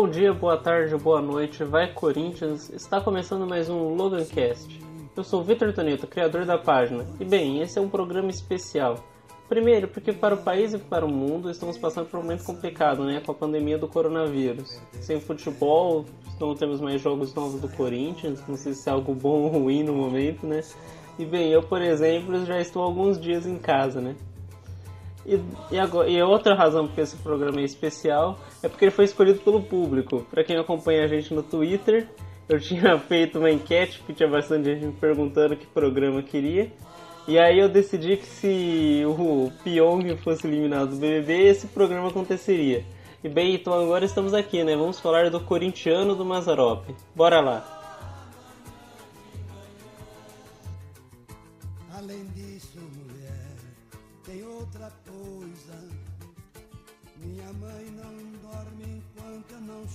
Bom dia, boa tarde, boa noite, vai Corinthians! Está começando mais um Logancast. Eu sou Vitor Toneto, criador da página, e bem, esse é um programa especial. Primeiro, porque para o país e para o mundo estamos passando por um momento complicado, né, com a pandemia do coronavírus. Sem futebol, não temos mais jogos novos do Corinthians, não sei se é algo bom ou ruim no momento, né? E bem, eu, por exemplo, já estou alguns dias em casa, né? E, e, agora, e outra razão porque esse programa é especial é porque ele foi escolhido pelo público. Para quem acompanha a gente no Twitter, eu tinha feito uma enquete que tinha bastante gente me perguntando que programa queria. E aí eu decidi que se o Pyong fosse eliminado do BBB, esse programa aconteceria. E bem, então agora estamos aqui, né? Vamos falar do corintiano do Mazarop. Bora lá!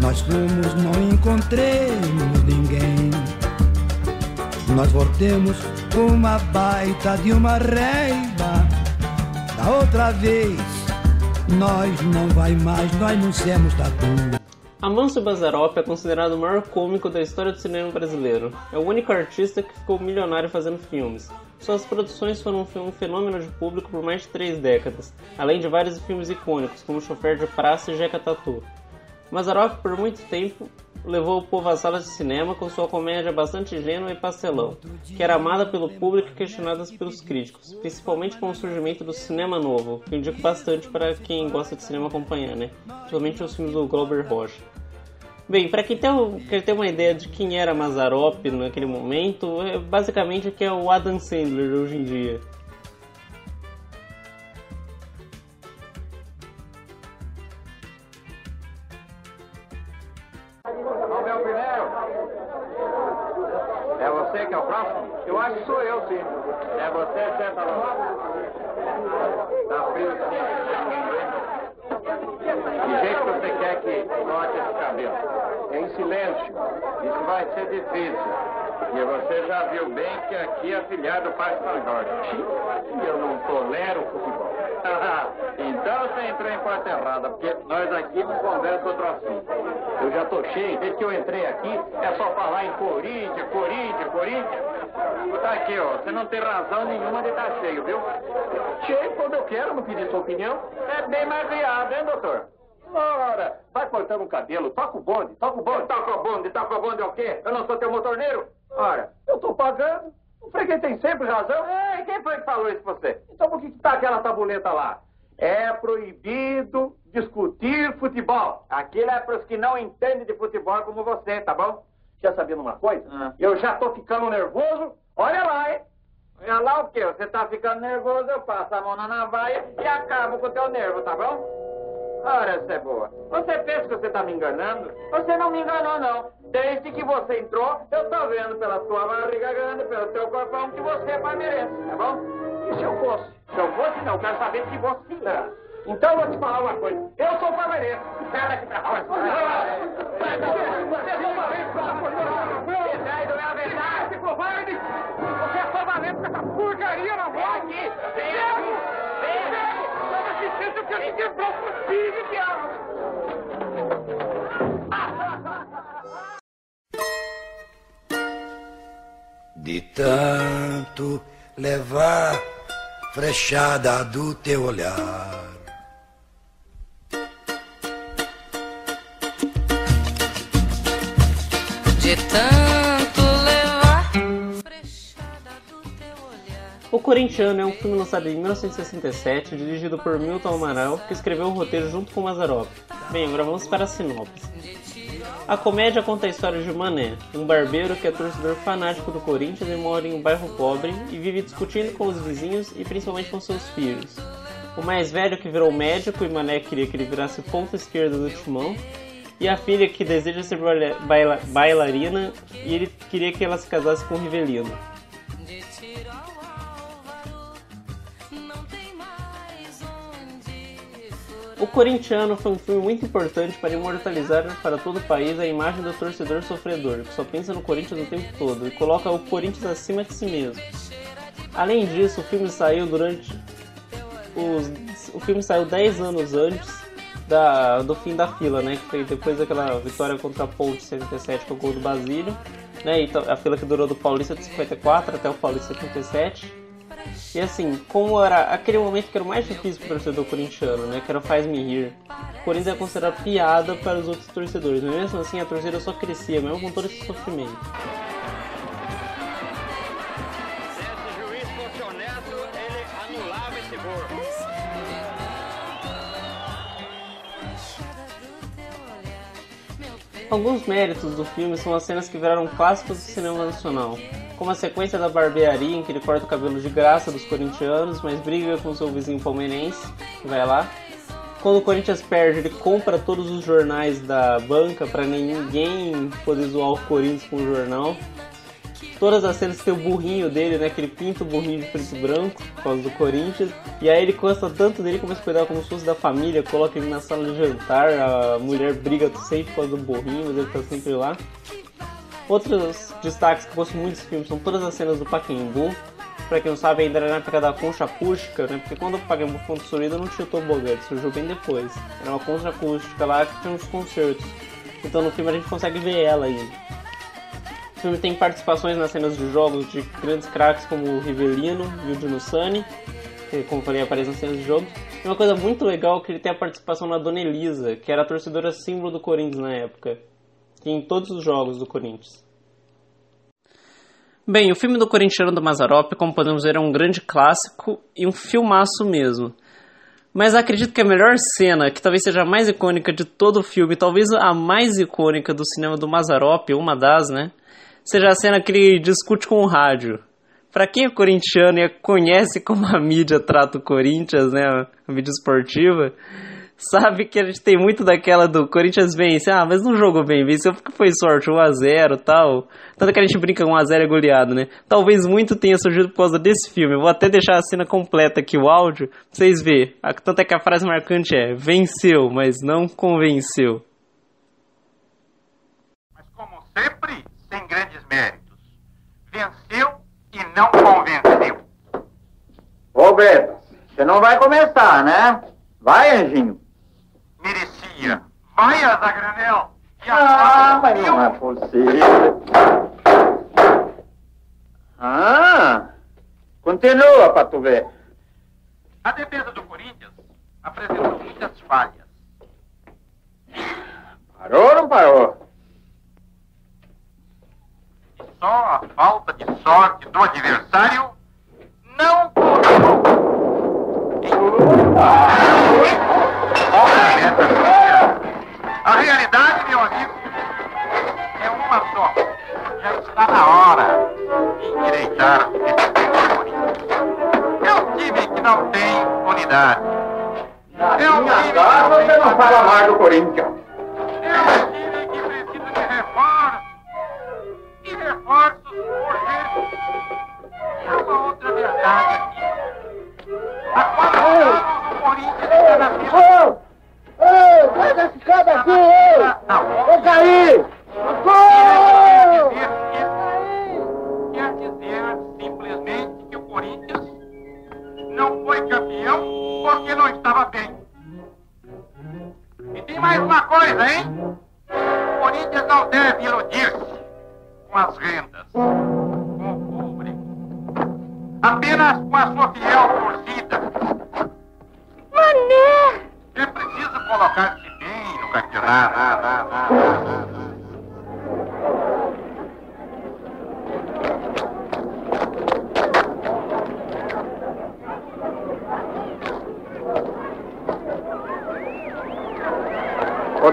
Nós fomos, não encontremos ninguém. Nós voltemos uma baita de uma reiva. Da outra vez, nós não vai mais, nós não somos tatu. Amancio Bazarop é considerado o maior cômico da história do cinema brasileiro. É o único artista que ficou milionário fazendo filmes. Suas produções foram um fenômeno de público por mais de três décadas, além de vários filmes icônicos, como Chofer de Praça e Jeca Tatu. Mazarop, por muito tempo, levou o povo às salas de cinema com sua comédia bastante ingênua e pastelão, que era amada pelo público e questionada pelos críticos, principalmente com o surgimento do cinema novo, que indico bastante para quem gosta de cinema acompanhar, né? Principalmente os filmes do Glauber Rocha. Bem, para quem tem, quer ter uma ideia de quem era Mazarop naquele momento, é basicamente o que é o Adam Sandler hoje em dia. Sou eu, sim. É você, lá. Tá frio, sim. Que jeito você quer que corte esse cabelo? É em silêncio. Isso vai ser difícil. E você já viu bem que aqui é filiado do Parque. E eu não tolero futebol. então você entrou em porta errada, porque nós aqui não conversamos outro assunto. Eu já tô cheio, desde que eu entrei aqui, é só falar em Corinthians, Corinthians, Corinthians. Tá aqui, ó, você não tem razão nenhuma de estar tá cheio, viu? Cheio quando eu quero, não pedir sua opinião. É bem mais viado, hein, doutor? Ora, vai cortando o cabelo, toca o bonde, toca o bonde. Toca o bonde, toca o bonde é o quê? Eu não sou teu motorneiro? Ora, eu tô pagando. O freguês tem sempre razão. Ei, quem foi que falou isso pra você? Então por que, que tá aquela tabuleta lá? É proibido discutir futebol. Aquilo é para os que não entendem de futebol como você, tá bom? Quer saber uma coisa? Ah. Eu já tô ficando nervoso. Olha lá, hein? Olha lá o quê? Você tá ficando nervoso, eu passo a mão na navalha e acabo com o teu nervo, tá bom? Ora, é boa. Você pensa que você está me enganando? Você não me enganou, não. Desde que você entrou, eu estou vendo pela sua barriga grande, pelo seu corpão, que você é merece, tá bom? E se eu fosse? Se eu fosse, não. Quero saber se você é. Então vou te falar uma coisa. Eu sou palmeirense. Sai daqui pra quebrou o filho, diabo. De tanto levar frechada do teu olhar de tanto Corintiano é um filme lançado em 1967, dirigido por Milton Amaral, que escreveu o roteiro junto com Mazarop. Bem, agora vamos para a sinopse. A comédia conta a história de Mané, um barbeiro que é torcedor fanático do Corinthians e mora em um bairro pobre e vive discutindo com os vizinhos e principalmente com seus filhos. O mais velho que virou médico e Mané queria que ele virasse ponta esquerda do timão, e a filha que deseja ser baila bailarina e ele queria que ela se casasse com o Rivelino. O Corintiano foi um filme muito importante para imortalizar para todo o país a imagem do torcedor sofredor, que só pensa no Corinthians o tempo todo e coloca o Corinthians acima de si mesmo. Além disso, o filme saiu durante os, o filme saiu 10 anos antes da, do fim da fila, né? Que foi depois daquela vitória contra a Ponte 77 com o gol do Basílio, né? E a fila que durou do Paulista de 54 até o Paulista 77 e assim, como era aquele momento que era o mais difícil pro torcedor corintiano, né? Que era o faz-me rir. O Corinthians é considerado piada para os outros torcedores, mas mesmo assim a torcida só crescia, mesmo com todo esse sofrimento. Alguns méritos do filme são as cenas que viraram clássicos do cinema nacional, como a sequência da barbearia em que ele corta o cabelo de graça dos corintianos, mas briga com seu vizinho palmeirense, que vai lá. Quando o Corinthians perde, ele compra todos os jornais da banca para ninguém poder zoar o Corinthians com o jornal todas as cenas tem o burrinho dele, né? Que ele pinta o burrinho de preto e branco por causa do Corinthians. E aí ele gosta tanto dele, começa a cuidar como se fosse da família, coloca ele na sala de jantar, a mulher briga sempre por causa do burrinho, mas ele tá sempre lá. Outros destaques que eu gosto muito desse filme são todas as cenas do Paquembu. Pra quem não sabe, ainda era na época da concha acústica, né? Porque quando o Paquembu foi construído não tinha o tobogã, ele surgiu bem depois. Era uma concha acústica lá que tinha uns concertos. Então no filme a gente consegue ver ela aí. O filme tem participações nas cenas de jogos de grandes craques como o Rivelino e o Dino Sunny, que, como falei, aparecem nas cenas de jogo. E uma coisa muito legal é que ele tem a participação na Dona Elisa, que era a torcedora símbolo do Corinthians na época, em todos os jogos do Corinthians. Bem, o filme do Corintiano do Mazarop, como podemos ver, é um grande clássico e um filmaço mesmo. Mas acredito que a melhor cena, que talvez seja a mais icônica de todo o filme, talvez a mais icônica do cinema do Mazarop, uma das, né? seja a cena que ele discute com o rádio. Para quem é corintiano e conhece como a mídia trata o Corinthians, né, a mídia esportiva, sabe que a gente tem muito daquela do Corinthians vence, ah, mas não jogou bem, venceu porque foi sorte, 1x0 tal. Tanto que a gente brinca com 1x0 é goleado, né? Talvez muito tenha surgido por causa desse filme. Eu vou até deixar a cena completa aqui, o áudio, pra vocês verem. Tanto é que a frase marcante é: venceu, mas não convenceu. Mas como sempre, sem grandes méritos. Venceu e não convenceu. Ô, Beto, você não vai começar, né? Vai, Anjinho. Vai, Azagranel. Ah, mas não é possível. Ah, continua pra tu ver. A defesa do Corinthians apresentou muitas falhas. Parou ou não parou? só a falta de sorte do adversário não contou. A realidade, meu amigo, é uma só. Já está na hora de endireitar esse Corinthians. É um time que não tem unidade. É um time que não tem... Você não fala mais do Corinthians. É um time que precisa de reforço e reforços urgentes. E uma outra verdade aqui. Há quatro anos o Corinthians está na fila. Ô, sai da escada aqui, ô! Vou cair! Quer dizer simplesmente que o Corinthians não foi campeão porque não estava bem. E tem mais uma coisa, hein? O Corinthians não deve iludir-se com as rendas,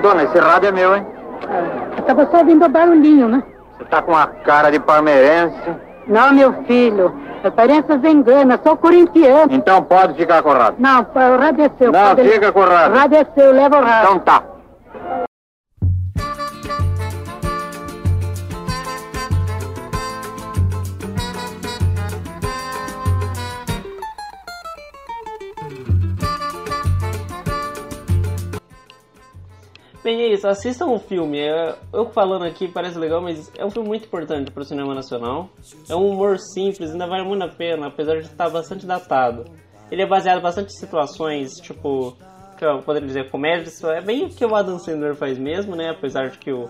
dona, esse rádio é meu, hein? Eu tava só ouvindo o barulhinho, né? Você tá com a cara de palmeirense. Não, meu filho. A aparência engana, sou corintiano. Então pode ficar com o rádio. Não, o rádio é seu. Não, fica com o O rádio. rádio é seu, leva o rádio. Então tá. Bem, é isso, assistam o filme. É, eu falando aqui parece legal, mas é um filme muito importante para o cinema nacional. É um humor simples, ainda vale muito a pena, apesar de estar bastante datado. Ele é baseado em bastante situações, tipo, que eu poderia dizer comédia, é bem o que o Adam Sandler faz mesmo, né? Apesar de que o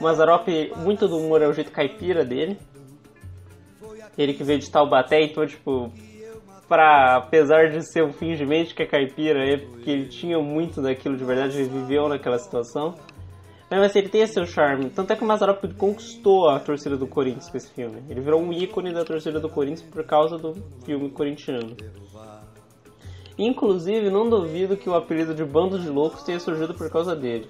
Mazarop, muito do humor é o jeito caipira dele. Ele que veio de Taubaté, então, tipo, pra, apesar de ser um fingimento que é caipira, é porque ele tinha muito daquilo de verdade, ele viveu naquela situação. Mas assim, ele tem seu charme. Tanto é que o Mazarop conquistou a torcida do Corinthians com esse filme. Ele virou um ícone da torcida do Corinthians por causa do filme corintiano. Inclusive, não duvido que o apelido de Bando de Loucos tenha surgido por causa dele.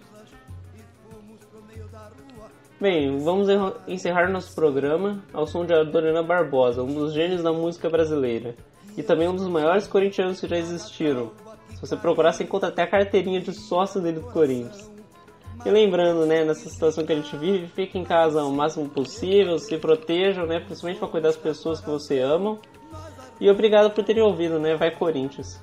Bem, vamos encerrar nosso programa ao som de Adorina Barbosa, um dos gênios da música brasileira. E também um dos maiores corintianos que já existiram. Se você procurar, você encontra até a carteirinha de sócio dele do Corinthians. E lembrando, né, nessa situação que a gente vive, fique em casa o máximo possível, se protejam, né, principalmente para cuidar das pessoas que você ama. E obrigado por terem ouvido, né, vai Corinthians.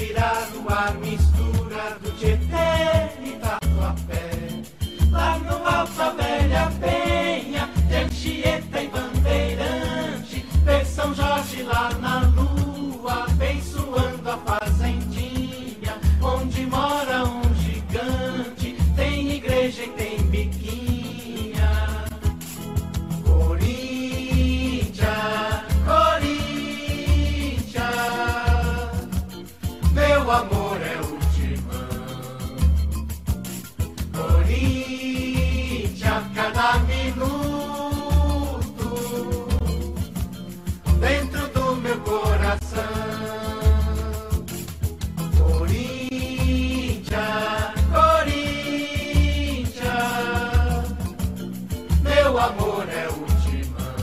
O a mistura do Tietê e Tatuapé Lá no alto a Velha Pé meu amor é o timão. Corinthians a cada minuto, dentro do meu coração. Corinthians, Corinthians, meu amor é o timão.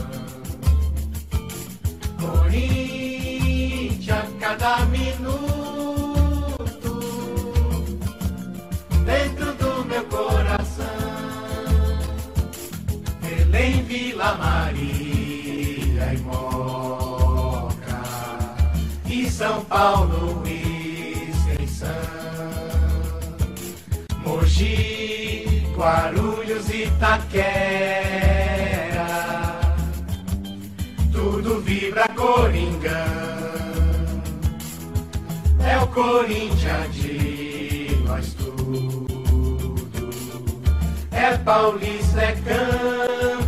Corinthians a cada minuto. Paulo e Extensão, Mogi, Guarulhos, Itaquera, tudo vibra Coringão, é o Corinthians de nós tudo, é Paulista, é campeão.